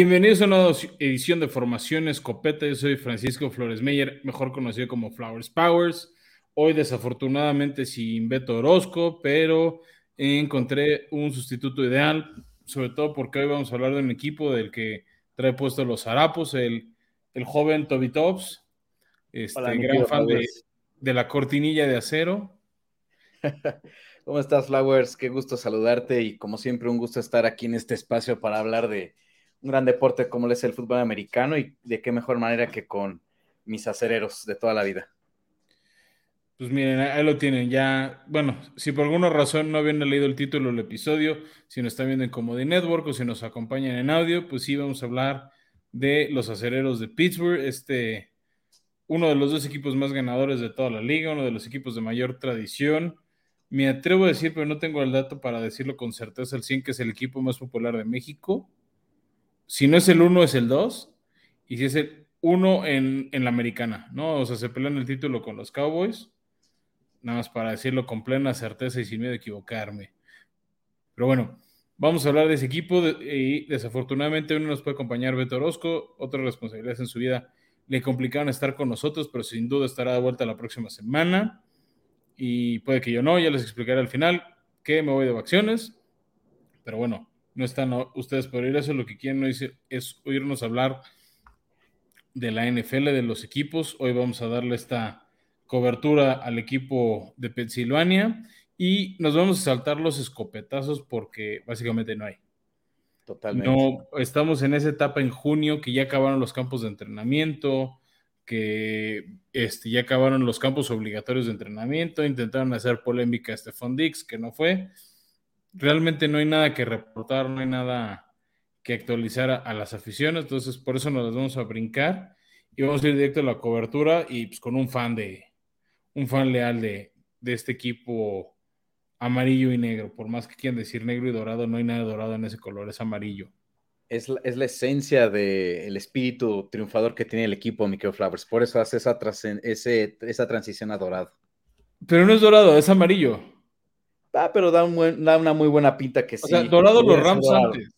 Bienvenidos a una nueva edición de Formación Escopeta. Yo soy Francisco Flores Meyer, mejor conocido como Flowers Powers. Hoy, desafortunadamente, sin Beto Orozco, pero encontré un sustituto ideal, sobre todo porque hoy vamos a hablar de un equipo del que trae puesto los harapos, el, el joven Toby Tops, este gran fan de, de la cortinilla de acero. ¿Cómo estás, Flowers? Qué gusto saludarte y como siempre un gusto estar aquí en este espacio para hablar de un gran deporte como es el fútbol americano y de qué mejor manera que con mis acereros de toda la vida. Pues miren, ahí lo tienen ya. Bueno, si por alguna razón no habían leído el título del episodio, si nos están viendo en Comedy Network o si nos acompañan en audio, pues sí vamos a hablar de los acereros de Pittsburgh, este, uno de los dos equipos más ganadores de toda la liga, uno de los equipos de mayor tradición. Me atrevo a decir, pero no tengo el dato para decirlo con certeza, el 100 que es el equipo más popular de México si no es el 1, es el 2. Y si es el 1 en, la americana, ¿no? O sea, se pelean el título con los Cowboys. Nada más para decirlo con plena certeza y sin miedo a equivocarme. Pero bueno, vamos a hablar de ese equipo. y desafortunadamente uno nos puede acompañar Beto Orozco. Otras responsabilidades en su vida le complicaron estar con nosotros, pero sin duda estará de vuelta la próxima semana. Y puede que yo no, ya les explicaré al final que me voy de vacaciones. Pero bueno, no están ustedes por ir eso, lo que quieren es oírnos hablar de la NFL, de los equipos. Hoy vamos a darle esta cobertura al equipo de Pensilvania y nos vamos a saltar los escopetazos porque básicamente no hay. Totalmente. No, estamos en esa etapa en junio que ya acabaron los campos de entrenamiento, que este, ya acabaron los campos obligatorios de entrenamiento, intentaron hacer polémica a Stefan Dix, que no fue realmente no hay nada que reportar, no hay nada que actualizar a, las aficiones, entonces por eso nos las vamos a brincar y vamos a ir directo a la cobertura y pues con un fan de, un fan leal de, este equipo amarillo y negro, por más que quieran decir negro y dorado, no hay nada dorado en ese color, es amarillo. Es la, es la esencia del espíritu triunfador que tiene el equipo Michael Flowers, por eso hace esa, ese, esa transición a dorado. Pero no es dorado, es amarillo. Ah, pero da, una muy buena pinta que sí. O sea, dorado los Rams antes.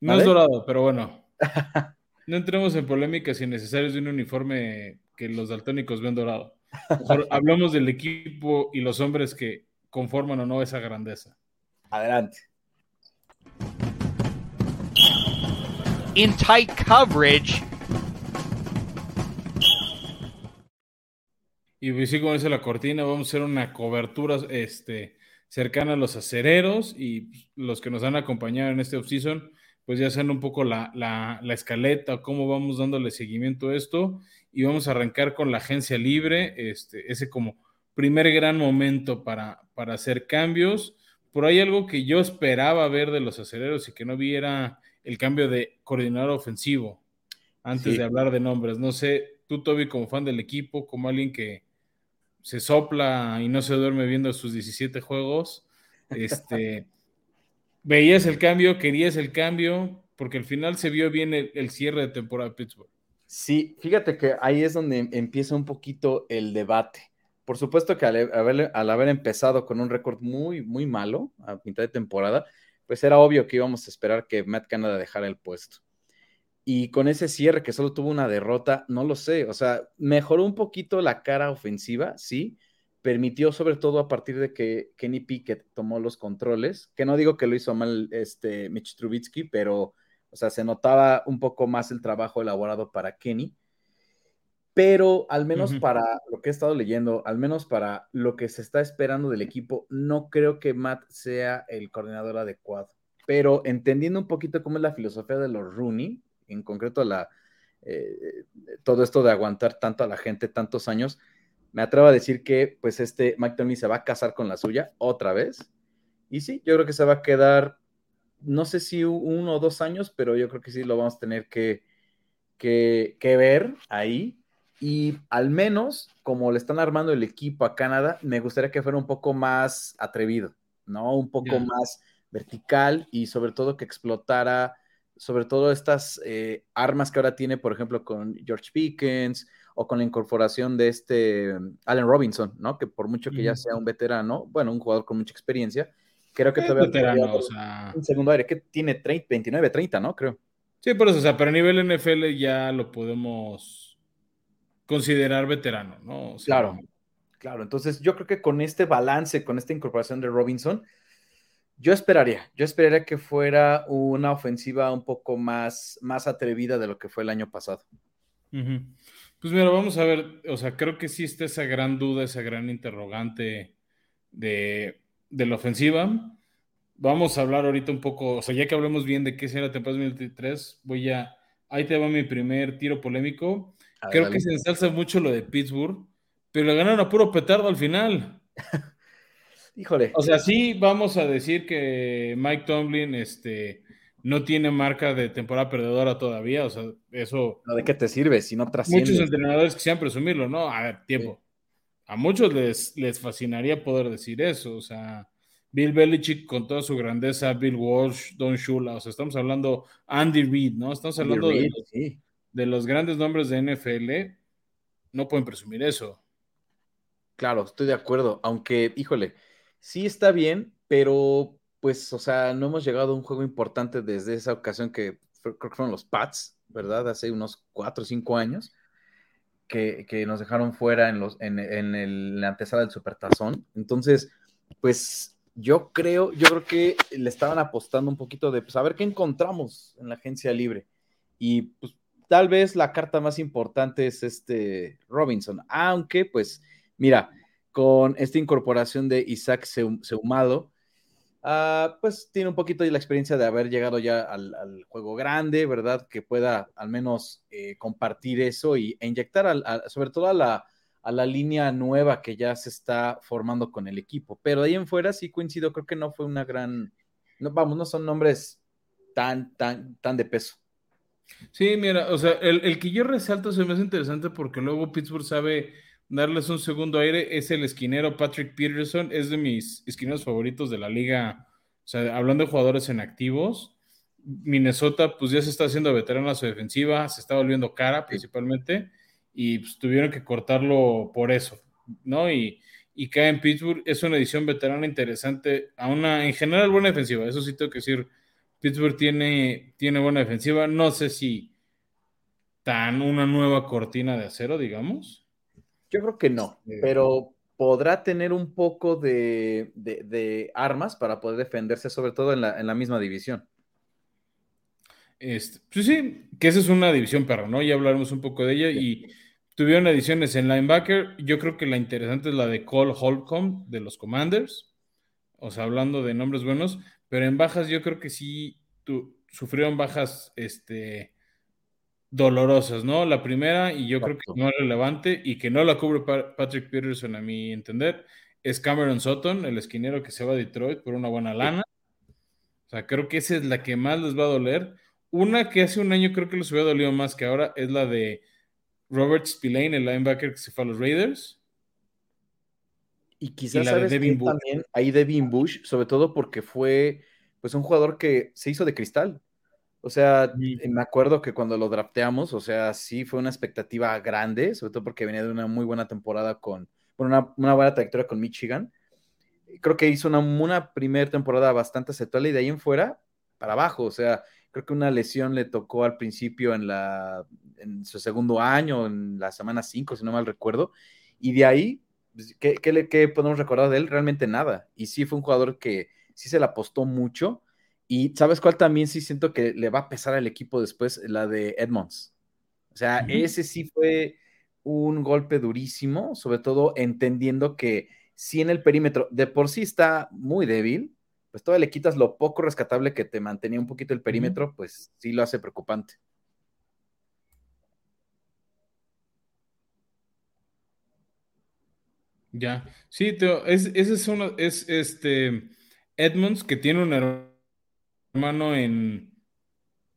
No es dorado, pero bueno. No entremos en polémicas innecesarias de un uniforme que los daltónicos ven dorado. hablamos del equipo y los hombres que conforman o no esa grandeza. Adelante. In tight coverage. Y pues sí, como dice la cortina, vamos a hacer una cobertura este, cercana a los acereros y los que nos han acompañado en este offseason, pues ya saben un poco la, la, la, escaleta, cómo vamos dándole seguimiento a esto y vamos a arrancar con la agencia libre, este, ese como primer gran momento para, para hacer cambios. Por ahí algo que yo esperaba ver de los acereros y que no viera el cambio de coordinador ofensivo antes de hablar de nombres. No sé, tú, Toby, como fan del equipo, como alguien que, se sopla y no se duerme viendo sus 17 juegos. Este, veías el cambio, querías el cambio, porque al final se vio bien el, cierre de temporada de Pittsburgh. Sí, fíjate que ahí es donde empieza un poquito el debate. Por supuesto que al haber, al haber empezado con un récord muy, muy malo a mitad de temporada, pues era obvio que íbamos a esperar que Matt Canada dejara el puesto. Y con ese cierre que solo tuvo una derrota, no lo sé, o sea, mejoró un poquito la cara ofensiva, sí, permitió sobre todo a partir de que Kenny Pickett tomó los controles, que no digo que lo hizo mal este Mitch Trubitsky, pero, o sea, se notaba un poco más el trabajo elaborado para Kenny, pero al menos para lo que he estado leyendo, al menos para lo que se está esperando del equipo, no creo que Matt sea el coordinador adecuado. Pero entendiendo un poquito cómo es la filosofía de los Rooney, en concreto la, eh, todo esto de aguantar tanto a la gente tantos años, me atrevo a decir que pues este Mike se va a casar con la suya otra vez. Y sí, yo creo que se va a quedar, no sé si uno o dos años, pero yo creo que sí lo vamos a tener que, que, ver ahí. Y al menos, como le están armando el equipo a Canadá, me gustaría que fuera un poco más atrevido, ¿no? Un poco más vertical y sobre todo que explotara sobre todo estas eh, armas que ahora tiene, por ejemplo, con George Pickens o con la incorporación de este mm, Allen Robinson, ¿no? Que por mucho que ya sea un veterano, bueno, un jugador con mucha experiencia, creo que todavía veterano, un segundo aire que tiene 29, 30, ¿no? Creo. Sí, por eso, o sea, pero a nivel NFL ya lo podemos considerar veterano, ¿no? claro, claro. Entonces, yo creo que con este balance, con esta incorporación de Robinson, yo esperaría, yo esperaría que fuera una ofensiva un poco más, más atrevida de lo que fue el año pasado. Pues mira, vamos a ver, o sea, creo que sí está esa gran duda, esa gran interrogante de, la ofensiva. Vamos a hablar ahorita un poco, o sea, ya que hablemos bien de qué será la temporada 2023, voy a, ahí te va mi primer tiro polémico. creo que se ensalza mucho lo de Pittsburgh, pero le ganaron a puro petardo al final. Híjole. O sea, sí vamos a decir que Mike Tomlin este, no tiene marca de temporada perdedora todavía. O sea, eso. ¿De qué te sirve si no trasciende? Muchos entrenadores quisieran presumirlo, ¿no? A ver, tiempo. A muchos les, les fascinaría poder decir eso. O sea, Bill Belichick con toda su grandeza, Bill Walsh, Don Shula. O sea, estamos hablando Andy Reid, ¿no? Estamos hablando de, de los grandes nombres de NFL. No pueden presumir eso. Claro, estoy de acuerdo. Aunque, híjole sí está bien, pero pues, o sea, no hemos llegado a un juego importante desde esa ocasión que creo que fueron los Pats, ¿verdad? Hace unos cuatro o cinco años, que, nos dejaron fuera en, los, en, el, la antesala del Supertazón. Entonces, pues yo creo, yo creo que le estaban apostando un poquito de, pues, a ver qué encontramos en la agencia libre. Y pues tal vez la carta más importante es este Robinson, aunque pues, mira, con esta incorporación de Isaac Seumado, uh, pues tiene un poquito de la experiencia de haber llegado ya al, juego grande, ¿verdad? Que pueda al menos eh, compartir eso y, e inyectar sobre todo a la, a la línea nueva que ya se está formando con el equipo. Pero de ahí en fuera sí coincido, creo que no fue una gran, no, vamos, no son nombres tan, tan, tan de peso. Sí, mira, o sea, el, el que yo resalto se me hace interesante porque luego Pittsburgh sabe darles un segundo aire es el esquinero Patrick Peterson, es de mis esquineros favoritos de la liga, o sea, hablando de jugadores en activos, Minnesota pues ya se está haciendo veterano a su defensiva, se está volviendo cara principalmente, y pues, tuvieron que cortarlo por eso, ¿no? Y, y cae en Pittsburgh, es una edición veterana interesante, a una, en general buena defensiva, eso sí tengo que decir, Pittsburgh tiene, tiene buena defensiva, no sé si tan una nueva cortina de acero, digamos, yo creo que no, este, pero podrá tener un poco de, armas para poder defenderse, sobre todo en la, misma división. Este, pues sí, que esa es una división perro, ¿no? Ya hablaremos un poco de ella y tuvieron ediciones en linebacker. Yo creo que la interesante es la de Cole Holcomb de los Commanders, o sea, hablando de nombres buenos, pero en bajas yo creo que sí sufrieron bajas, este, dolorosas, ¿no? La primera, y yo creo que no es relevante y que no la cubre Patrick Peterson a mi entender, es Cameron Sutton, el esquinero que se va a Detroit por una buena lana. O sea, creo que esa es la que más les va a doler. Una que hace un año creo que les hubiera dolido más que ahora es la de Robert Spillane, el linebacker que se fue a los Raiders. Y quizás sabes Devin también ahí Devin Bush, sobre todo porque fue pues un jugador que se hizo de cristal. O sea, me acuerdo que cuando lo drafteamos, o sea, sí fue una expectativa grande, sobre todo porque venía de una muy buena temporada con, bueno, una, buena trayectoria con Michigan. Creo que hizo una, una primera temporada bastante aceptable y de ahí en fuera, para abajo. O sea, creo que una lesión le tocó al principio en, la, en su segundo año, en la semana 5, si no mal recuerdo. Y de ahí, pues, ¿qué, qué, ¿qué podemos recordar de él? Realmente nada. Y sí fue un jugador que sí se le apostó mucho y ¿sabes cuál también sí siento que le va a pesar al equipo después? La de Edmonds. O sea, ese sí fue un golpe durísimo, sobre todo entendiendo que si en el perímetro de por sí está muy débil, pues todavía le quitas lo poco rescatable que te mantenía un poquito el perímetro, pues sí lo hace preocupante. Ya, sí, es, ese es uno, es este Edmonds que tiene un hermano en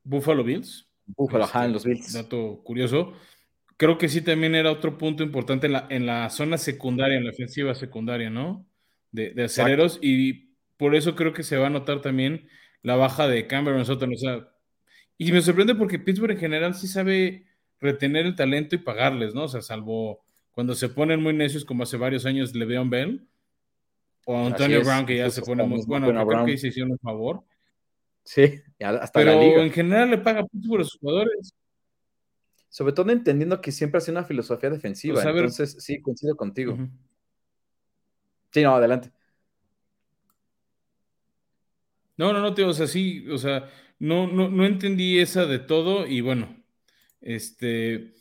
Buffalo Bills. Buffalo, ajá, en los este, Bills. Dato curioso. Creo que sí también era otro punto importante en la, en la zona secundaria, en la ofensiva secundaria, ¿no? De, de aceleros. Y por eso creo que se va a notar también la baja de Cameron Sutton. O sea, y me sorprende porque Pittsburgh en general sí sabe retener el talento y pagarles, ¿no? O sea, salvo cuando se ponen muy necios como hace varios años Le'Veon Bell o Antonio Brown que ya se pone muy bueno, creo que se hicieron un favor Sí, hasta Pero la liga. en general le paga Pittsburgh a sus jugadores. Sobre todo entendiendo que siempre ha sido una filosofía defensiva. Pues, Entonces, sí, coincido contigo. Sí, no, adelante. No, no, no, tío, o sea, sí, o sea, no, no, no entendí esa de todo y bueno, este,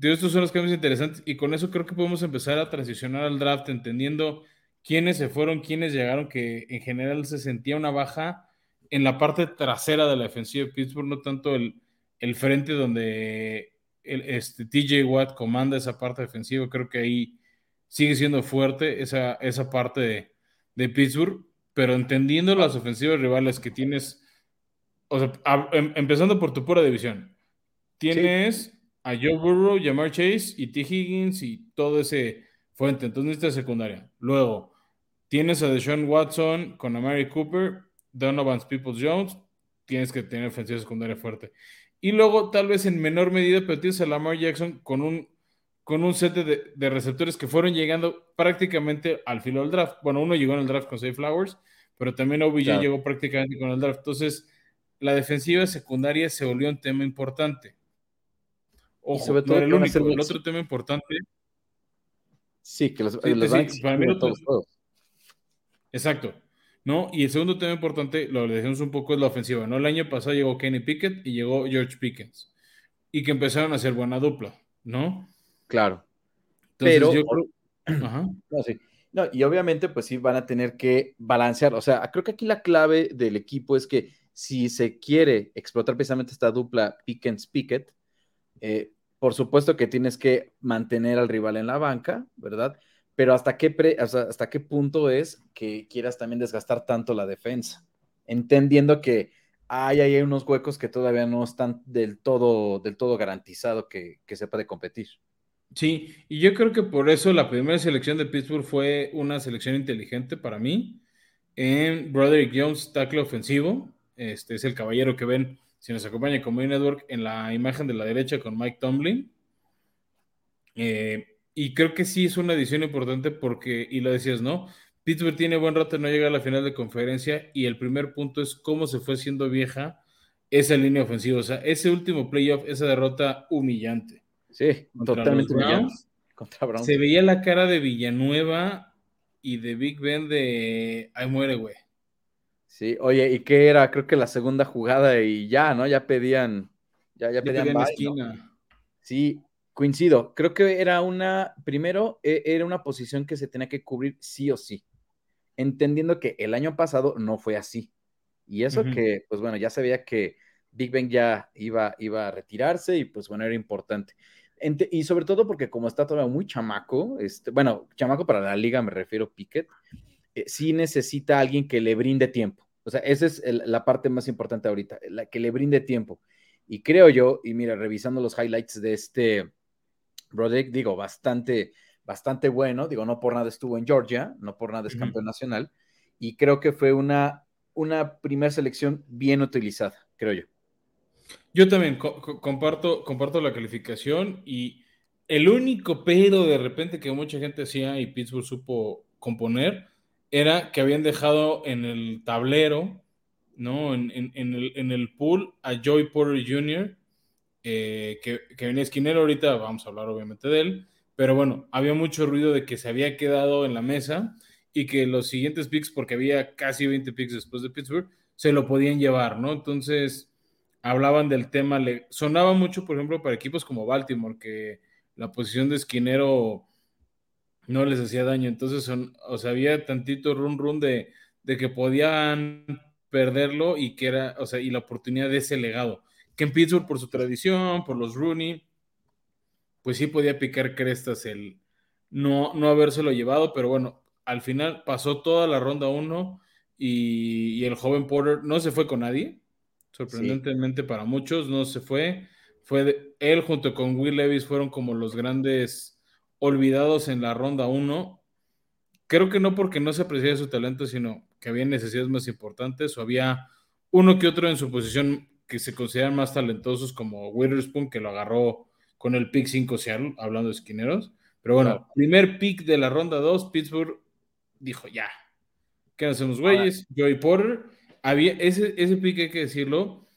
tío, estos son los cambios interesantes y con eso creo que podemos empezar a transicionar al draft entendiendo quiénes se fueron, quiénes llegaron, que en general se sentía una baja en la parte trasera de la defensiva de Pittsburgh, no tanto el, el frente donde el, este, TJ Watt comanda esa parte defensiva, creo que ahí sigue siendo fuerte esa, esa parte de, de Pittsburgh, pero entendiendo las ofensivas rivales que tienes, o sea, a- em- empezando por tu pura división, tienes a Joe Burrow, Jamar Chase y T. Higgins y todo ese fuente, entonces necesitas secundaria. Luego, tienes a Deshaun Watson con Amari Cooper, Donovan Peoples Jones, tienes que tener ofensiva secundaria fuerte. Y luego, tal vez en menor medida, pero tienes a Lamar Jackson con un, con un set de, de receptores que fueron llegando prácticamente al filo del draft. Bueno, uno llegó en el draft con Safe Flowers, pero también OBJ Claro. llegó prácticamente con el draft. Entonces, la defensiva secundaria se volvió un tema importante. Ojo, sobre todo no era el único. El otro tema importante, Sí, que los, Sí, los para mí todos exacto. ¿No? Y el segundo tema importante, lo decimos un poco, es la ofensiva. ¿no? El año pasado llegó Kenny Pickett y llegó George Pickens. Y que empezaron a hacer buena dupla, ¿no? Claro. Entonces, Pero- yo creo. Ajá. No, sí. No, y obviamente, pues sí, van a tener que balancear. O sea, creo que aquí la clave del equipo es que si se quiere explotar precisamente esta dupla Pickens-Pickett, eh, por supuesto que tienes que mantener al rival en la banca, ¿verdad? Pero hasta qué, pre- hasta qué punto es que quieras también desgastar tanto la defensa, entendiendo que hay, hay unos huecos que todavía no están del todo, del todo garantizado que, que se puede competir. Sí, y yo creo que por eso la primera selección de Pittsburgh fue una selección inteligente para mí. En Broderick Jones, tackle ofensivo. Este es el caballero que ven, si nos acompaña como Network, en la imagen de la derecha con Mike Tomlin. Eh, y creo que sí es una edición importante porque, y lo decías, ¿no? Pittsburgh tiene buen rato no llegar a la final de conferencia y el primer punto es cómo se fue siendo vieja esa línea ofensiva. O sea, ese último playoff, esa derrota humillante. Sí, Contra totalmente humillante. Contra Browns. Se veía la cara de Villanueva y de Big Ben de ay muere, güey. Sí, oye, ¿y qué era? Creo que la segunda jugada y ya, ¿no? Ya pedían, ya, ya pedían pedían bye, ¿no? Sí, coincido. Creo que era una, primero, e- era una posición que se tenía que cubrir sí o sí, entendiendo que el año pasado no fue así. Y eso Ujú. que, pues bueno, ya sabía que Big Ben ya iba, iba a retirarse y pues bueno, era importante. Ente- y sobre todo porque como está todavía muy chamaco, este, bueno, chamaco para la liga me refiero Pickett, eh, sí necesita alguien que le brinde tiempo. O sea, esa es el- la parte más importante ahorita, la que le brinde tiempo. Y creo yo, y mira, revisando los highlights de este Broderick, digo, bastante, bastante bueno. Digo, no por nada estuvo en Georgia, no por nada es campeón nacional. Y creo que fue una, una primera selección bien utilizada, creo yo. Yo también co- co- comparto, comparto la calificación y el único pero de repente que mucha gente hacía y Pittsburgh supo componer era que habían dejado en el tablero, ¿no? En, en- en el, en el pool a Joey Porter Jr., eh, que, venía esquinero ahorita, vamos a hablar obviamente de él, pero bueno, había mucho ruido de que se había quedado en la mesa y que los siguientes picks, porque había casi 20 picks después de Pittsburgh, se lo podían llevar, ¿no? Entonces hablaban del tema, le sonaba mucho, por ejemplo, para equipos como Baltimore, que la posición de esquinero no les hacía daño. Entonces, son, o sea, había tantito run run de, de que podían perderlo y que era, o sea, y la oportunidad de ese legado. Que en Pittsburgh, por su tradición, por los Rooney, pues sí podía picar crestas el no, no habérselo llevado, pero bueno, al final pasó toda la ronda 1 y, y el joven Porter no se fue con nadie, sorprendentemente para muchos, no se fue. Fue de- él junto con Will Levis fueron como los grandes olvidados en la ronda 1. Creo que no porque no se apreciaba su talento, sino que había necesidades más importantes o había uno que otro en su posición que se consideran más talentosos como Witherspoon, que lo agarró con el pick 5 Seattle, hablando de esquineros. Pero bueno, Claro. primer pick de la ronda 2, Pittsburgh dijo ya, ¿qué hacemos, güeyes? Joey Porter. había ese, ese pick, hay que decirlo,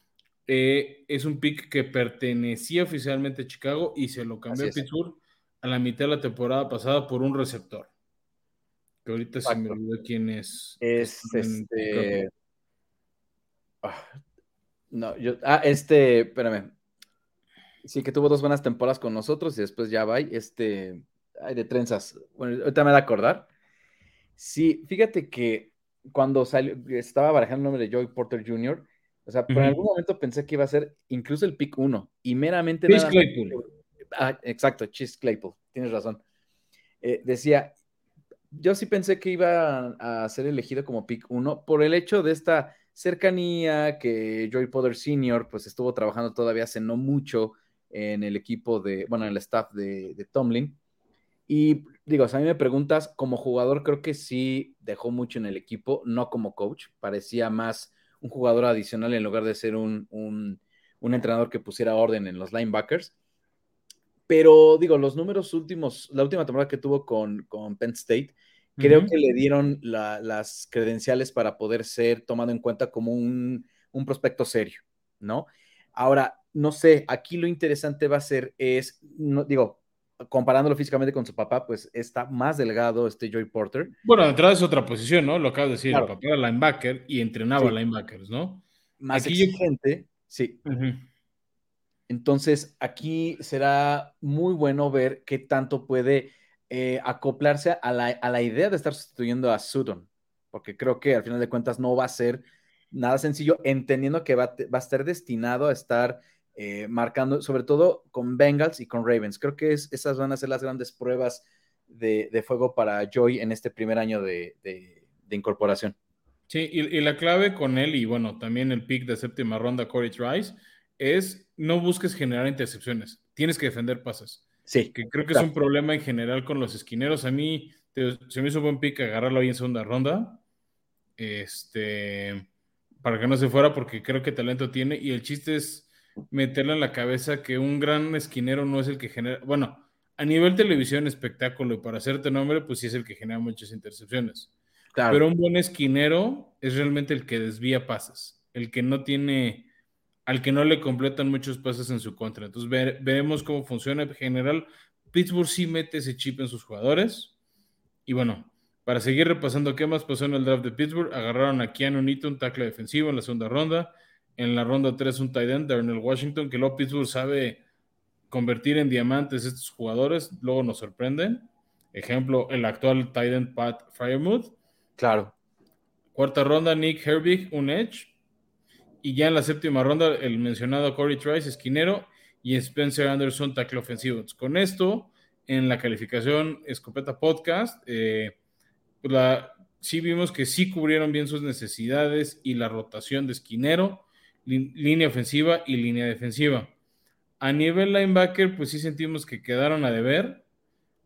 eh, es un pick que pertenecía oficialmente a Chicago y se lo cambió a Pittsburgh a la mitad de la temporada pasada por un receptor. Que ahorita se me olvidó quién es. Es este. Ah, no, yo. Ah, este, espérame. Sí, que tuvo dos buenas temporadas con nosotros y después ya va. Este. Ay, de trenzas. Bueno, ahorita me da a acordar. Sí, fíjate que cuando salió, estaba barajando el nombre de Joey Porter Jr., o sea, por algún momento pensé que iba a ser incluso el pick 1 y meramente. Chis Claypool. Ah, exacto, Chis Claypool, tienes razón. Eh, decía, yo sí pensé que iba a, ser elegido como pick 1 por el hecho de esta cercanía que Joey Porter Sr. pues estuvo trabajando todavía hace no mucho en el equipo de, bueno, en el staff de, de Tomlin. Y digo, si a mí me preguntas, como jugador creo que sí dejó mucho en el equipo, no como coach, parecía más un jugador adicional en lugar de ser un, un, entrenador que pusiera orden en los linebackers. Pero digo, los números últimos, la última temporada que tuvo con, con Penn State, creo que le dieron las credenciales para poder ser tomado en cuenta como un, un prospecto serio, ¿no? Ahora, no sé, aquí lo interesante va a ser es, no, digo, comparándolo físicamente con su papá, pues está más delgado este Joy Porter. Bueno, de entrada es otra posición, ¿no? Lo acabo de decir, el papá era linebacker y entrenaba linebackers, ¿no? Más aquí exigente, sí. Entonces, aquí será muy bueno ver qué tanto puede eh, acoplarse a la, idea de estar sustituyendo a Sutton, porque creo que al final de cuentas no va a ser nada sencillo, entendiendo que va, va a estar destinado a estar eh, marcando, sobre todo con Bengals y con Ravens. Creo que es, esas van a ser las grandes pruebas de, fuego para Joy en este primer año de, incorporación. Sí, y, la clave con él y bueno, también el pick de séptima ronda, Corey Rice, es no busques generar intercepciones, tienes que defender pases. Sí. Que creo que es un problema en general con los esquineros. A mí se me hizo buen pick agarrarlo ahí en segunda ronda. Este, para que no se fuera, porque creo que talento tiene. Y el chiste es meterle en la cabeza que un gran esquinero no es el que genera, bueno, a nivel televisión, espectáculo y para hacerte nombre, pues sí es el que genera muchas intercepciones. Pero un buen esquinero es realmente el que desvía pases, el que no tiene, al que no le completan muchos pases en su contra. Entonces veremos cómo funciona. En general, Pittsburgh sí mete ese chip en sus jugadores. Y bueno, para seguir repasando qué más pasó en el draft de Pittsburgh, agarraron a Keanu un tackle defensivo en la segunda ronda en la ronda 3 un tight end, Darnell Washington, que luego Pittsburgh sabe convertir en diamantes estos jugadores, luego nos sorprenden. Ejemplo, el actual tight end Pat Firemouth. Claro. Cuarta ronda, Nick Herbig, un edge. Y ya en la séptima ronda, el mencionado Corey Trice, esquinero, y Spencer Anderson, tackle ofensivo. Con esto, en la calificación Escopeta Podcast, eh, pues sí vimos que sí cubrieron bien sus necesidades y la rotación de esquinero línea ofensiva y línea defensiva. A nivel linebacker, pues sí sentimos que quedaron a deber.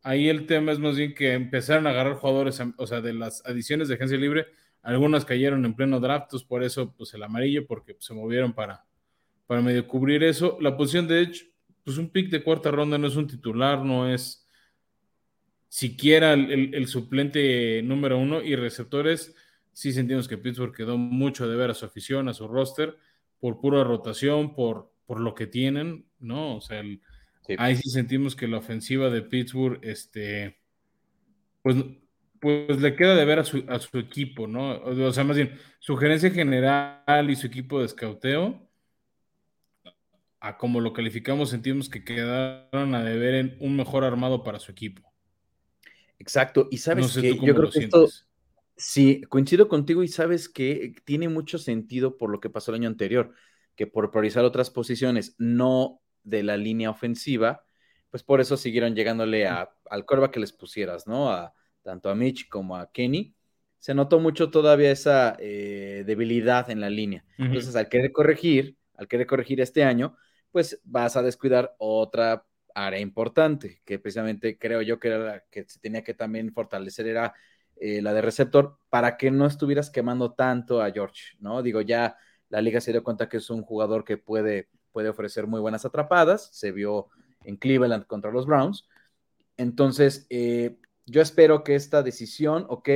Ahí el tema es más bien que empezaron a agarrar jugadores, o sea, de las adiciones de agencia libre, algunas cayeron en pleno draft, por eso pues el amarillo, porque se movieron para, para medio cubrir eso. La posición de Edge, pues un pick de cuarta ronda no es un titular, no es siquiera el, el suplente número uno y receptores, sí sentimos que Pittsburgh quedó mucho de ver a su afición, a su roster por pura rotación, por, por lo que tienen, ¿no? O sea, ahí sí sentimos que la ofensiva de Pittsburgh, este, pues, pues le queda de ver a su, a su equipo, ¿no? O sea, más bien, su gerencia general y su equipo de escauteo, a como lo calificamos, sentimos que quedaron a deber en un mejor armado para su equipo. Exacto, y sabes que yo creo que esto, Sí, coincido contigo y sabes que tiene mucho sentido por lo que pasó el año anterior, que por priorizar otras posiciones no de la línea ofensiva, pues por eso siguieron llegándole a, al corva que les pusieras, ¿no? A, tanto a Mitch como a Kenny. Se notó mucho todavía esa eh, debilidad en la línea. Entonces, al querer corregir, al querer corregir este año, pues vas a descuidar otra área importante, que precisamente creo yo que era la que se tenía que también fortalecer, era eh, la de receptor, para que no estuvieras quemando tanto a George, ¿no? Digo, ya la liga se dio cuenta que es un jugador que puede, puede ofrecer muy buenas atrapadas, se vio en Cleveland contra los Browns. Entonces, eh, yo espero que esta decisión, ok,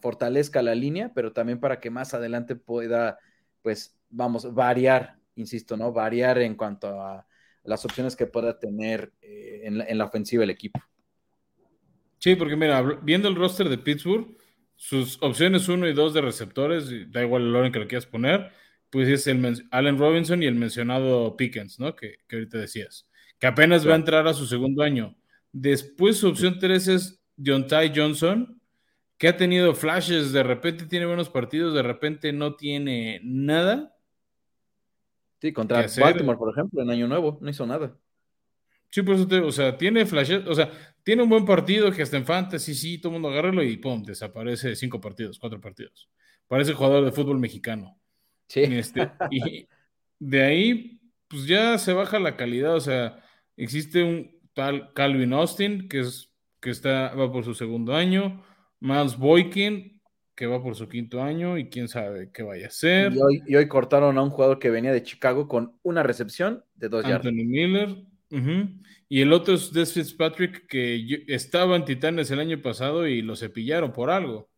fortalezca la línea, pero también para que más adelante pueda, pues, vamos, variar, insisto, ¿no? Variar en cuanto a las opciones que pueda tener eh, en, la, en, la, ofensiva el equipo. Sí, porque mira, viendo el roster de Pittsburgh, sus opciones 1 y 2 de receptores, da igual el orden que lo quieras poner, pues es el Allen Robinson y el mencionado Pickens, ¿no? Que, que ahorita decías, que apenas va a entrar a su segundo año. Después su opción 3 es John Ty Johnson, que ha tenido flashes, de repente tiene buenos partidos, de repente no tiene nada. Sí, contra Baltimore, por ejemplo, en Año Nuevo, no hizo nada. Sí, por eso te, o sea, tiene flashes, o sea, tiene un buen partido que hasta en fantasy, sí, todo el mundo agárralo y pum, desaparece cinco partidos, cuatro partidos. Parece jugador de fútbol mexicano. Sí. Este, y de ahí, pues ya se baja la calidad, o sea, existe un tal Calvin Austin, que es que está, va por su segundo año, Miles Boykin, que va por su quinto año y quién sabe qué vaya a ser. Y hoy, y hoy cortaron a un jugador que venía de Chicago con una recepción de dos yardas. Anthony Miller. Uh -huh. Y el otro es Des Fitzpatrick, que estaba en Titanes el año pasado y lo cepillaron por algo.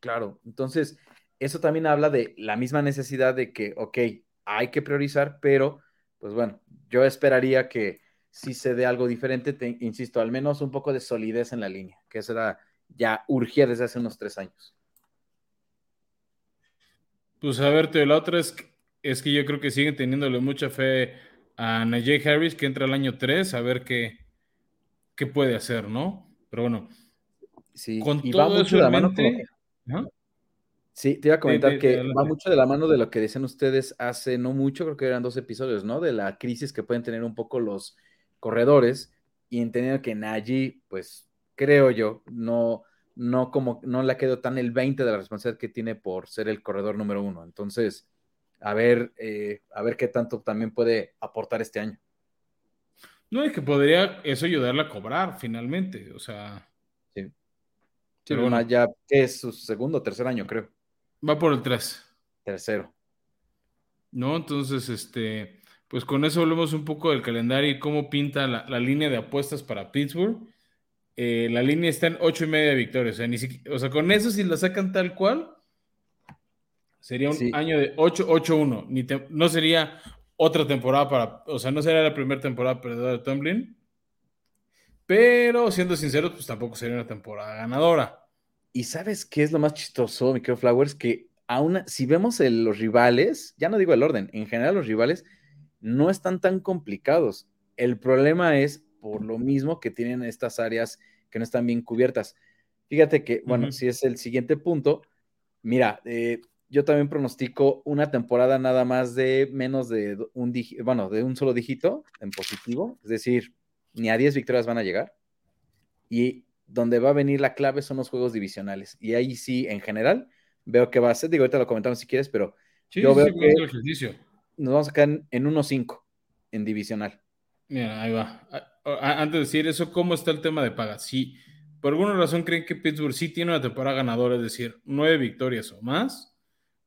Claro, entonces eso también habla de la misma necesidad de que, ok, hay que priorizar, pero pues bueno, yo esperaría que si se dé algo diferente, te, insisto, al menos un poco de solidez en la línea, que eso era, ya urgía desde hace unos tres años. Pues a ver, la otra es, es que yo creo que siguen teniéndole mucha fe a Najee Harris, que entra al año 3, a ver qué, qué puede hacer, ¿no? Pero bueno, sí, con y todo va mucho de la mano mente, con- ¿no? Sí, te iba a comentar de- que va mucho de la mano de lo que decían ustedes hace no mucho, creo que eran dos episodios, ¿no? De la crisis que pueden tener un poco los corredores y entendiendo que Najee, pues creo yo, no, no como, no le quedó tan el 20 de la responsabilidad que tiene por ser el corredor número uno. Entonces, a ver, eh, a ver qué tanto también puede aportar este año. No, es que podría eso ayudarle a cobrar finalmente, o sea, Sí. Sí, Pero bueno. ya es su segundo o tercer año, creo. va por el 3. Tercero. ¿no? Entonces, este, pues con eso hablemos un poco del calendario y cómo pinta la, la línea de apuestas para Pittsburgh. Eh, la línea está en ocho y media victorias, o sea, ni siqui- o sea, con eso si la sacan tal cual, sería un Sí. año de 8-8-1, ni te- no sería otra temporada para, o sea, no sería la primera temporada perdedora de Tomlin, pero siendo sinceros, pues tampoco sería una temporada ganadora. Y sabes qué es lo más chistoso, mi querido Flowers, que aún si vemos el- los rivales, ya no digo el orden, en general los rivales no están tan complicados. El problema es por lo mismo que tienen estas áreas que no están bien cubiertas. Fíjate que, bueno, si es el siguiente punto, mira, eh, yo también pronostico una temporada nada más de menos de un bueno, de un solo dígito en positivo, es decir, ni a 10 victorias van a llegar. Y donde va a venir la clave son los juegos divisionales. Y ahí sí, en general, veo que va a ser, digo, ahorita lo comentamos si quieres, pero Sí, Yo sí, veo sí, que- al ejercicio. Nos vamos a quedar en, en 1-5 en divisional. Mira, ahí va. Antes de decir eso, ¿cómo está el tema de paga? Si por alguna razón creen que Pittsburgh sí tiene una temporada ganadora, es decir, nueve victorias o más,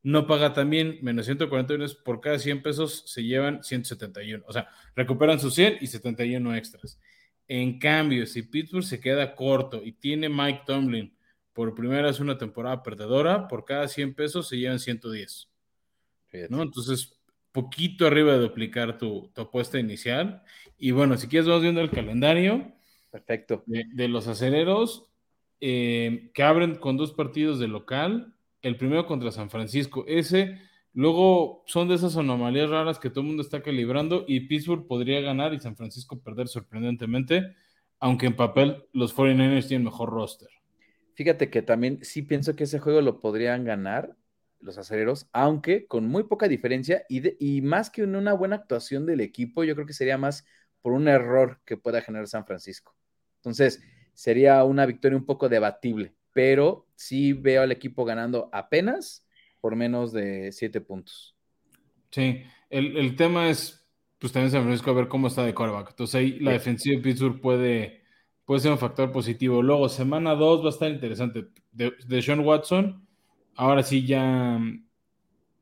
no paga también menos 141 por cada 100 pesos se llevan 171. O sea, recuperan sus 100 y 71 extras. En cambio, si Pittsburgh se queda corto y tiene Mike Tomlin por primera vez una temporada perdedora, por cada 100 pesos se llevan 110. Fíjate. ¿no? Entonces, poquito arriba de duplicar tu, tu apuesta inicial. Y bueno, si quieres, vamos viendo el calendario Perfecto. de, de los aceleros eh, que abren con dos partidos de local. El primero contra San Francisco. Ese, luego son de esas anomalías raras que todo el mundo está calibrando y Pittsburgh podría ganar y San Francisco perder sorprendentemente, aunque en papel los 49ers tienen mejor roster. Fíjate que también sí pienso que ese juego lo podrían ganar los acereros, aunque con muy poca diferencia y, de- y más que una buena actuación del equipo, yo creo que sería más por un error que pueda generar San Francisco. Entonces, sería una victoria un poco debatible, pero sí veo al equipo ganando apenas por menos de siete puntos. Sí, el, el tema es, pues también San Francisco a ver cómo está de quarterback. Entonces ahí la Sí. defensiva de Pittsburgh puede, puede ser un factor positivo. Luego, semana 2 va a estar interesante. De, de Sean Watson, ahora sí ya mm,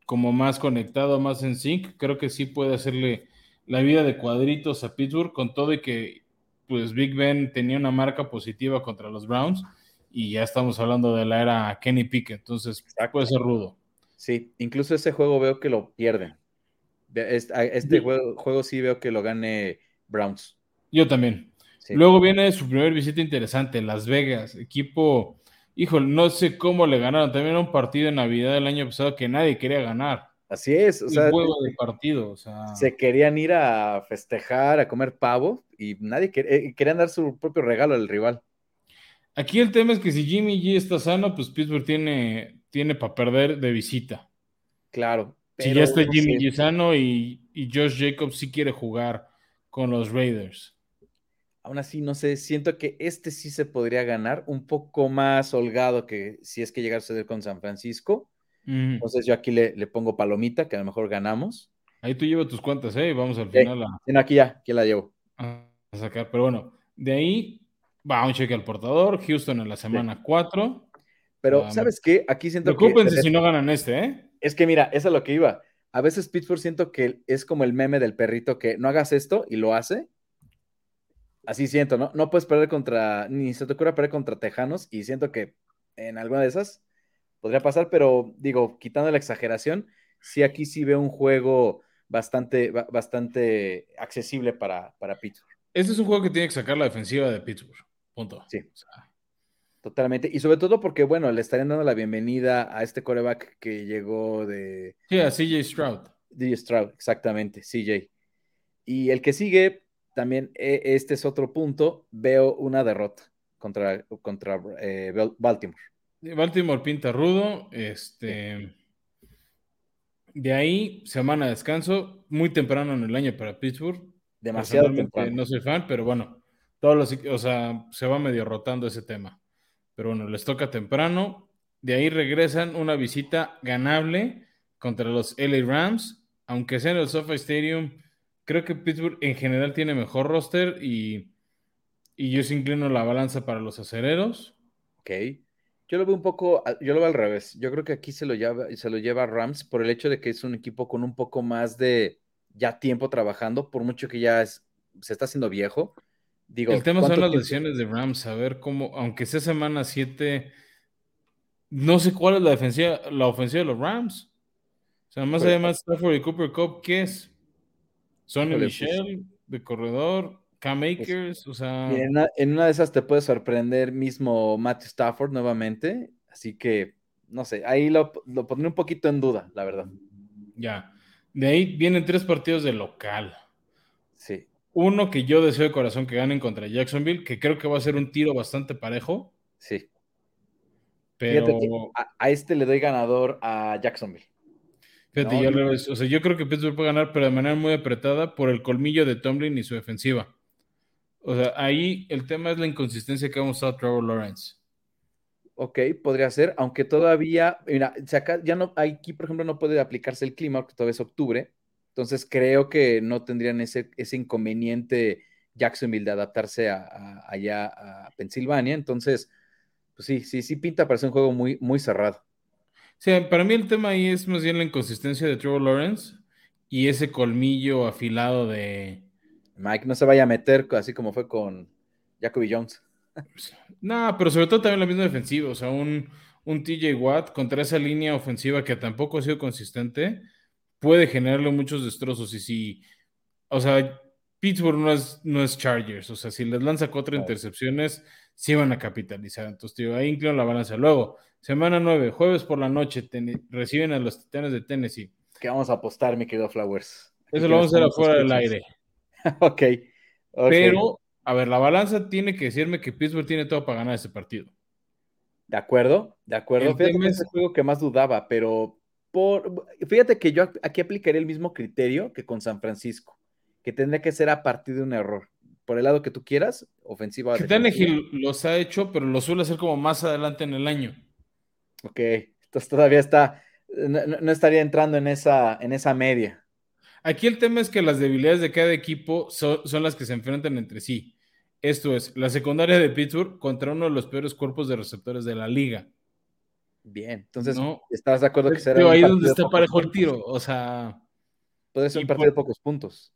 como más conectado, más en sync, creo que sí puede hacerle la vida de cuadritos a Pittsburgh con todo y que pues Big Ben tenía una marca positiva contra los Browns y ya estamos hablando de la era Kenny Pickett, entonces Exacto. puede ser rudo. Sí, incluso ese juego veo que lo pierden. Este, este juego, juego sí veo que lo gane Browns. Yo también. Sí. Luego viene su primer visita interesante, Las Vegas, equipo, híjole, no sé cómo le ganaron, también era un partido en Navidad del año pasado que nadie quería ganar. Así es, o Un sea, juego de partido, o sea, se querían ir a festejar, a comer pavo y nadie quer- eh, querían dar su propio regalo al rival. aquí el tema es que si Jimmy G está sano, pues Pittsburgh tiene, tiene para perder de visita. Claro. Si ya está Jimmy. G sano y, y Josh Jacobs sí quiere jugar con los Raiders. Aún así, no sé, siento que este sí se podría ganar un poco más holgado que si es que llegara a suceder con San Francisco. Mm. Entonces yo aquí le, le pongo palomita, que a lo mejor ganamos. Ahí tú llevas tus cuentas, ¿eh? Vamos al final a, Sí, no, aquí ya, aquí la llevo. a sacar. Pero bueno, de ahí va un cheque al portador. Houston en la semana 4. Pero, Ah, ¿sabes qué? Aquí siento que... Preocúpense si no ganan este, ¿eh? Es que mira, eso es lo que iba. A veces Pittsburgh siento que es como el meme del perrito que no hagas esto y lo hace. Así siento, ¿no? No puedes perder contra, ni se te ocurra perder contra Tejanos y siento que en alguna de esas podría pasar, pero digo, quitando la exageración, sí aquí sí veo un juego bastante, ba- bastante accesible para, para Pittsburgh, Este es un juego que tiene que sacar la defensiva de Pittsburgh. Punto. Sí. O sea, totalmente. Y sobre todo porque, bueno, le estarían dando la bienvenida a este coreback que llegó de, sí, a CJ Stroud. DJ Stroud, exactamente, CJ. Y el que sigue, también e- este es otro punto, veo una derrota contra, contra eh, Bal- Baltimore. Baltimore pinta rudo. Este. De ahí, semana de descanso, muy temprano en el año para Pittsburgh. Demasiado temprano. No soy fan, pero bueno, todos los, o sea, se va medio rotando ese tema. Pero bueno, les toca temprano. De ahí regresan una visita ganable contra los LA Rams, aunque sea en el SoFi Stadium. Creo que Pittsburgh en general tiene mejor roster y, y yo sí inclino la balanza para los acereros. Ok. Yo lo veo un poco, yo lo veo al revés. Yo creo que aquí se lo lleva, se lo lleva Rams por el hecho de que es un equipo con un poco más de ya tiempo trabajando, por mucho que ya es- se está haciendo viejo. Digo, el tema son ¿cuánto las tiempo? lesiones de Rams, a ver cómo, aunque sea semana 7, no sé cuál es la defensiva, la ofensiva de los Rams. O sea, más allá de Matt Stafford y Cooper Cup, ¿qué es? Sonny Michel, de corredor, Cam Akers, o sea, en una, en una de esas te puede sorprender mismo Matt Stafford nuevamente. Así que, no sé, ahí lo, lo pondré un poquito en duda, la verdad. ya. De ahí vienen tres partidos de local. Sí. Uno que yo deseo de corazón que ganen contra Jacksonville, que creo que va a ser un tiro bastante parejo, Sí. pero a este le doy ganador a Jacksonville. Fíjate, No, yo. O sea, yo creo que Pittsburgh puede ganar, pero de manera muy apretada por el colmillo de Tomlin y su defensiva. O sea, ahí el tema es la inconsistencia que ha mostrado Trevor Lawrence. Ok, podría ser, aunque todavía, mira, acá- ya no, aquí por ejemplo no puede aplicarse el clima, porque todavía es octubre, entonces creo que no tendrían ese, ese inconveniente Jacksonville de adaptarse a, a- allá a Pensilvania, entonces, pues sí, sí, sí pinta para ser un juego muy, muy cerrado. Sea, para mí el tema ahí es más bien la inconsistencia de Trevor Lawrence y ese colmillo afilado de. Mike no se vaya a meter así como fue con Jacoby Jones. No, pero sobre todo también la misma defensiva. O sea, un, un TJ Watt contra esa línea ofensiva que tampoco ha sido consistente puede generarle muchos destrozos. Y si, o sea, Pittsburgh no es, no es Chargers. O sea, si les lanza cuatro intercepciones, sí van a capitalizar. Entonces, tío, ahí inclino la balanza. Luego, semana 9, jueves por la noche, reciben a los Titanes de Tennessee. ¿Qué vamos a apostar, mi querido Flowers? Eso lo vamos a hacer afuera del aire. ok. ok. Pero, a ver, la balanza tiene que decirme que Pittsburgh tiene todo para ganar ese partido. De acuerdo, de acuerdo. El Fíjate que es- el juego que más dudaba, pero por, fíjate que yo aquí aplicaría el mismo criterio que con San Francisco, que tendría que ser a partir de un error. Por el lado que tú quieras, ofensiva Que. Tannehill los ha hecho, pero lo suele hacer como más adelante en el año. Ok, entonces todavía está, no, estaría entrando en esa, en esa media. Aquí el tema es que las debilidades de cada equipo son, son las que se enfrentan entre sí. Esto es, la secundaria de Pittsburgh contra uno de los peores cuerpos de receptores de la liga. Bien, entonces, No. ¿estás de acuerdo que será Digo, un ahí donde de está parejo el tiro. O sea, Puede ser un partido de pocos puntos.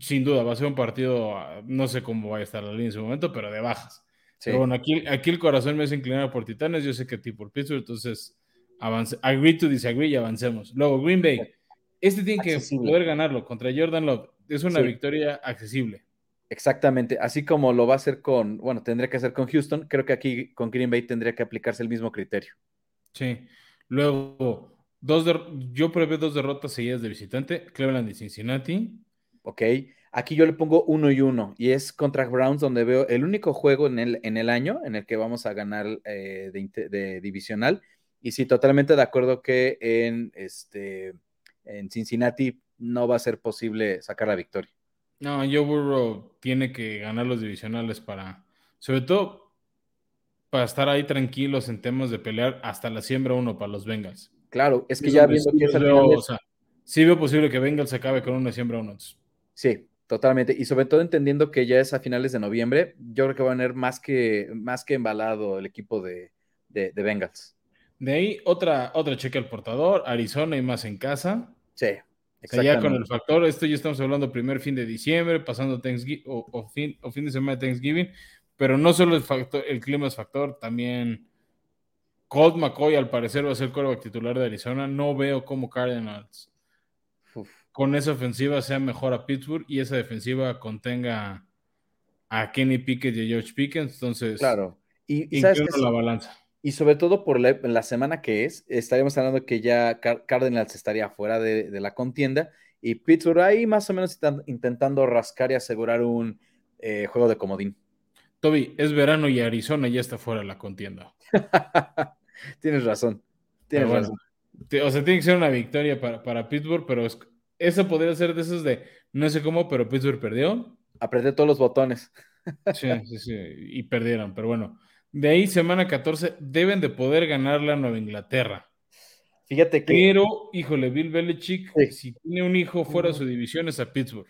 Sin duda, va a ser un partido, ah, no sé cómo va a estar la línea en su momento, pero de bajas. Sí. Pero bueno, aquí, aquí el corazón me hace inclinar por Titanes, yo sé que a ti por Pittsburgh, entonces avance, agree to disagree y avancemos. Luego, Green Bay, este tiene que Accesible. poder ganarlo contra Jordan Love, es una Sí. victoria accesible. Exactamente, así como lo va a hacer con, bueno, tendría que hacer con Houston, creo que aquí con Green Bay tendría que aplicarse el mismo criterio. Sí. Luego, dos yo prevé dos derrotas seguidas de visitante, Cleveland y Cincinnati. ¿Ok? Aquí yo le pongo uno y uno, y es contra Browns, donde veo el único juego en el, en el año en el que vamos a ganar eh, de, divisional. Y sí, totalmente de acuerdo que en, este, en Cincinnati no va a ser posible sacar la victoria. No, Joe Burrow tiene que ganar los divisionales para, sobre todo, para estar ahí tranquilos en temas de pelear hasta la siembra uno para los Bengals. Claro, es que ya viendo que es de- o sea, sí veo posible que Bengals acabe con una siembra uno. Sí, totalmente. Y sobre todo entendiendo que ya es a finales de noviembre, yo creo que va a venir más que, más que embalado el equipo de, de, de Bengals. De ahí, otra, otra cheque al portador, Arizona y más en casa. Sí, O sea, ya con el factor, esto ya estamos hablando primer fin de diciembre, pasando Thanksgiving o, o fin, o fin de semana de Thanksgiving, pero no solo el, factor, el clima es factor, también Colt McCoy al parecer va a ser quarterback titular de Arizona. No veo cómo Cardinals. Con esa ofensiva sea mejor a Pittsburgh y esa defensiva contenga a Kenny Pickett y a George Pickens. Entonces, Claro. Y, y sabes inclino que la balanza. Y sobre todo por la, la semana que es, estaríamos hablando que ya Car- Cardinals estaría fuera de, de la contienda y Pittsburgh ahí más o menos intentando rascar y asegurar un eh, juego de comodín. Toby, es verano y Arizona ya está fuera de la contienda. Tienes razón. Tienes bueno, razón. o sea, tiene que ser una victoria para, para Pittsburgh, pero es- eso podría ser de esos de no sé cómo, pero Pittsburgh perdió. Apreté todos los botones. Sí, sí, sí, y perdieron, pero bueno. De ahí, semana 14, deben de poder ganarle a Nueva Inglaterra. Fíjate que, Pero, híjole, Bill Belichick, Sí. si tiene un hijo fuera de su división es a Pittsburgh.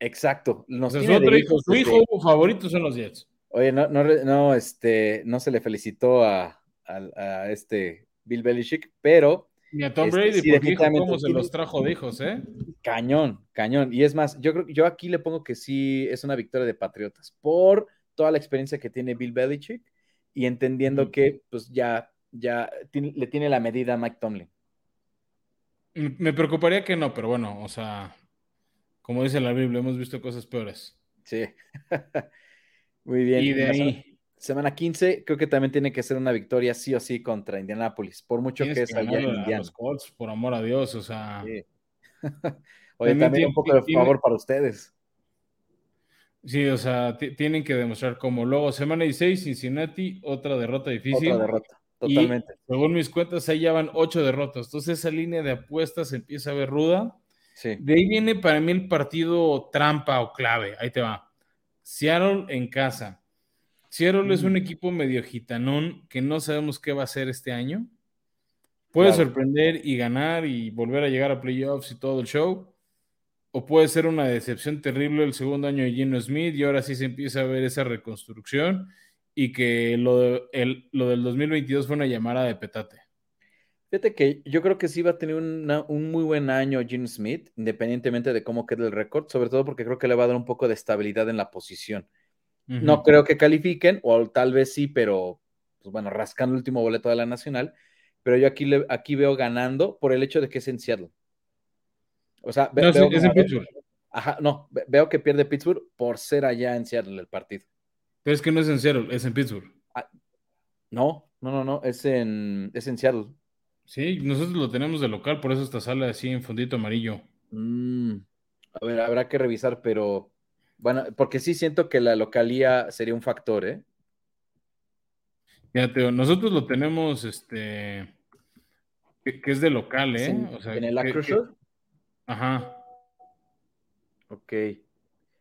exacto, nos su otro hijo, su favorito son los Jets. Oye, no, no, no, este, no se le felicitó a, a- a este Bill Belichick, pero Y a Tom Este, Brady, sí, porque hijo, cómo se los trajo de hijos, ¿eh? Cañón, cañón. Y es más, yo creo yo aquí le pongo que sí es una victoria de Patriotas por toda la experiencia que tiene Bill Belichick y entendiendo que pues ya, ya tiene- le tiene la medida a Mike Tomlin. M- Me preocuparía que no, pero bueno, o sea, como dice la Biblia, hemos visto cosas peores. Sí. Muy bien. Y de ahí, Semana 15, creo que también tiene que ser una victoria sí o sí contra Indianapolis, por mucho tienes que es allá en Indiana. los Colts, por amor a Dios, o sea, Sí. También Oye, también tiene- un poco de tiene- favor para ustedes. sí, o sea, ti- tienen que demostrar cómo. Luego, semana 16, Cincinnati, otra derrota difícil. Otra derrota, Y, totalmente. según mis cuentas, ahí ya van ocho derrotas. Entonces, esa línea de apuestas empieza a ver ruda. Sí. De ahí viene para mí el partido trampa o clave. Ahí te va. Seattle en casa. Seattle es un Mm. equipo medio gitanón que no sabemos qué va a hacer este año. Puede Claro. sorprender y ganar y volver a llegar a playoffs y todo el show. O puede ser una decepción terrible el segundo año de Geno Smith y ahora sí se empieza a ver esa reconstrucción y que lo, de- el- lo del 2022 fue una llamada de petate. Fíjate que yo creo que sí va a tener una- un muy buen año Gene Smith, independientemente de cómo quede el récord, sobre todo porque creo que le va a dar un poco de estabilidad en la posición. No creo que califiquen, o tal vez sí, pero pues bueno, rascando el último boleto de la nacional. Pero yo aquí, le, aquí veo ganando por el hecho de que es en Seattle. O sea, ve- No, veo es en Pittsburgh. Ajá, no, ve- veo que pierde Pittsburgh por ser allá en Seattle el partido. Pero es que no es en Seattle, es en Pittsburgh. No, no, no, no, es en, es en Seattle. Sí, nosotros lo tenemos de local, por eso esta sala así en fondito amarillo. Mm, a ver, habrá que revisar, pero bueno, porque sí siento que la localía sería un factor, ¿eh? Fíjate, nosotros lo tenemos, este, que, que es de local, ¿eh? Sí, O sea, en el Acrisure. que- Ajá. Ok.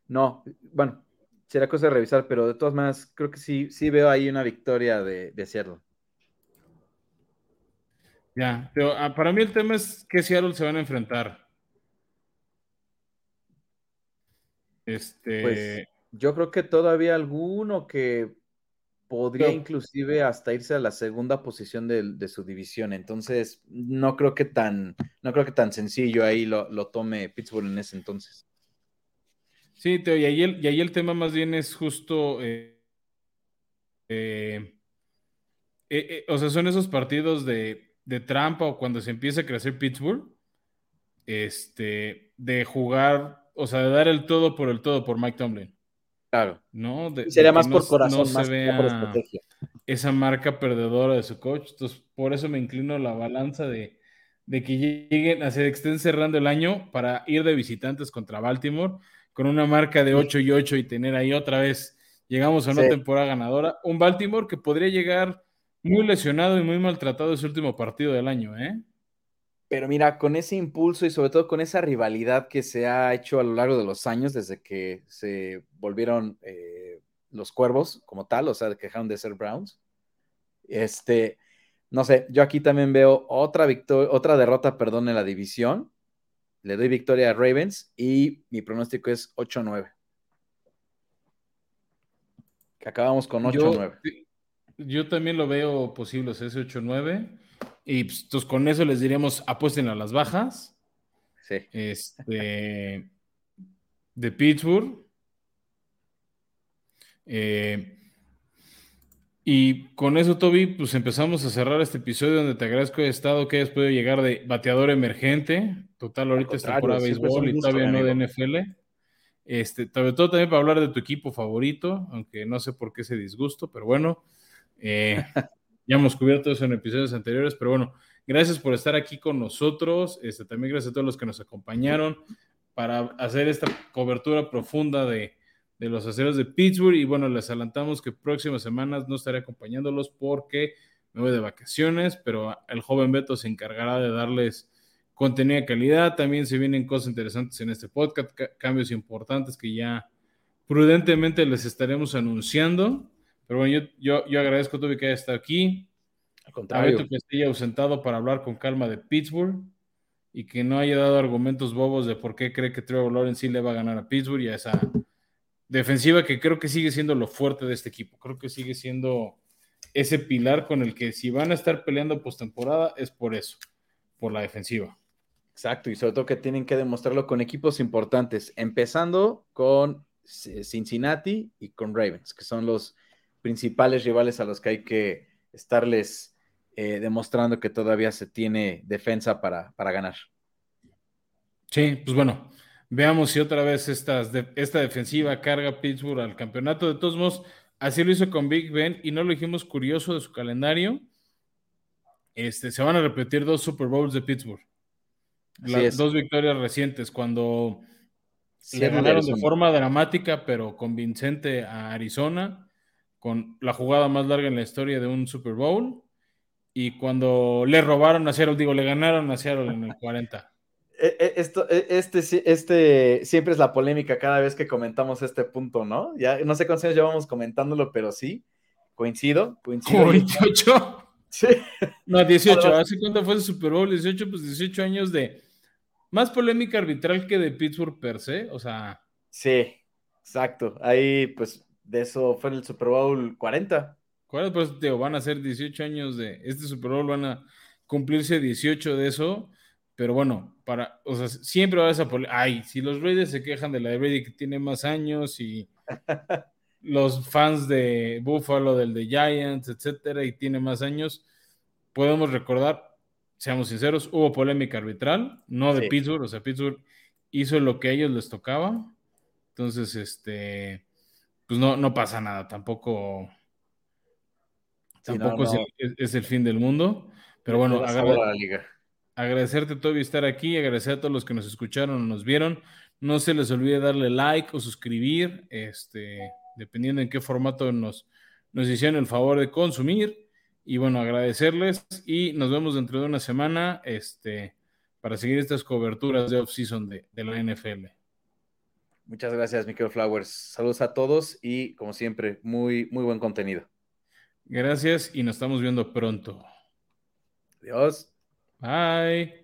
No, bueno, será cosa de revisar, pero de todas maneras, creo que sí, sí veo ahí una victoria de, de Seattle. Ya, pero ah, para mí el tema es que Seattle se van a enfrentar. Este, Pues yo creo que todavía alguno que podría Pero- inclusive hasta irse a la segunda posición de, su división. Entonces, no creo que tan, no creo que tan sencillo ahí lo, lo tome Pittsburgh en ese entonces. sí, Teo, y ahí el, y ahí el tema más bien es justo eh, eh, eh, o sea, son esos partidos de, de, trampa o cuando se empieza a crecer Pittsburgh, este, de jugar, o sea, de dar el todo por el todo por Mike Tomlin. Claro. ¿no? De, sería más por corazón, no más se vea por estrategia. Esa marca perdedora de su coach. Entonces, por eso me inclino la balanza de, de que lleguen, a se estén cerrando el año para ir de visitantes contra Baltimore con una marca de 8 y 8 y tener ahí otra vez, llegamos a una sí. temporada ganadora. Un Baltimore que podría llegar muy lesionado y muy maltratado ese último partido del año, ¿eh? Pero mira, con ese impulso y sobre todo con esa rivalidad que se ha hecho a lo largo de los años, desde que se volvieron eh, los cuervos como tal, o sea, dejaron de ser Browns, este, no sé, yo aquí también veo otra victoria, otra derrota, perdón, en la división. Le doy victoria a Ravens y mi pronóstico es 8-9. Que acabamos con 8-9. Yo, yo, también lo veo posible, ese 8-9. Y pues, entonces con eso les diríamos apuesten a las bajas. Sí. Este, de Pittsburgh. Eh, y con eso, Toby, pues empezamos a cerrar este episodio donde te agradezco hayas estado, que hayas podido llegar de bateador emergente. Total, ahorita es temporada de béisbol y todavía no de NFL. Este, sobre todo también para hablar de tu equipo favorito, aunque no sé por qué ese disgusto, pero bueno, eh, ya hemos cubierto eso en episodios anteriores, pero bueno, gracias por estar aquí con nosotros. Este, también gracias a todos los que nos acompañaron para hacer esta cobertura profunda de, de los aceros de Pittsburgh. Y bueno, les adelantamos que próximas semanas no estaré acompañándolos porque me voy de vacaciones, pero el joven Beto se encargará de darles contenido de calidad. También se vienen cosas interesantes en este podcast, cambios importantes que ya prudentemente les estaremos anunciando. Pero bueno, yo, yo, yo agradezco a Toby que haya estado aquí. Al contrario. A Beto que esté ausentado para hablar con calma de Pittsburgh y que no haya dado argumentos bobos de por qué cree que Trevor Lawrence sí le va a ganar a Pittsburgh y a esa defensiva que creo que sigue siendo lo fuerte de este equipo. Creo que sigue siendo ese pilar con el que si van a estar peleando postemporada es por eso, por la defensiva. Exacto, y sobre todo que tienen que demostrarlo con equipos importantes, empezando con Cincinnati y con Ravens, que son los principales rivales a los que hay que estarles eh, demostrando que todavía se tiene defensa para, para ganar. Sí, pues bueno, Veamos si otra vez estas de, esta defensiva carga Pittsburgh al campeonato. De todos modos, así lo hizo con Big Ben y no lo dijimos curioso de su calendario. Este, se van a repetir dos Super Bowls de Pittsburgh. Las dos victorias recientes, cuando sí, le ganaron de forma dramática pero convincente a Arizona, con la jugada más larga en la historia de un Super Bowl, y cuando le robaron a Seattle, digo, le ganaron a Seattle en el 40 esto, este, este siempre es la polémica cada vez que comentamos este punto, ¿no? Ya no sé cuántos años llevamos comentándolo, pero sí, coincido, coincido. ¿28? Sí. No, 18. ¿Hace cuánto fue el Super Bowl? 18, pues 18 años de más polémica arbitral que de Pittsburgh per se, o sea. Sí, exacto. Ahí, pues, de eso fue en el Super Bowl 40. ¿Cuál? Pues, tío, van a ser 18 años de este Super Bowl, van a cumplirse 18 de eso pero bueno, para, o sea, siempre va a esa Ay, si los Raiders se quejan de la de Brady que tiene más años y los fans de Buffalo, del de Giants, etcétera, y tiene más años, podemos recordar, seamos sinceros, hubo polémica arbitral, no de sí. Pittsburgh, o sea, Pittsburgh hizo lo que a ellos les tocaba. Entonces, este, pues no, no pasa nada, tampoco. Tampoco sí, no, no. Es, el, es, el, fin del mundo. Pero bueno, agarra la liga agradecerte, Toby, estar aquí, agradecer a todos los que nos escucharon o nos vieron. No se les olvide darle like o suscribir, este, dependiendo en qué formato nos, nos hicieron el favor de consumir. Y bueno, agradecerles y nos vemos dentro de una semana este, para seguir estas coberturas de off-season de, de, la NFL. Muchas gracias, Michael Flowers. Saludos a todos y, como siempre, muy, muy buen contenido. Gracias y nos estamos viendo pronto. Adiós. Bye.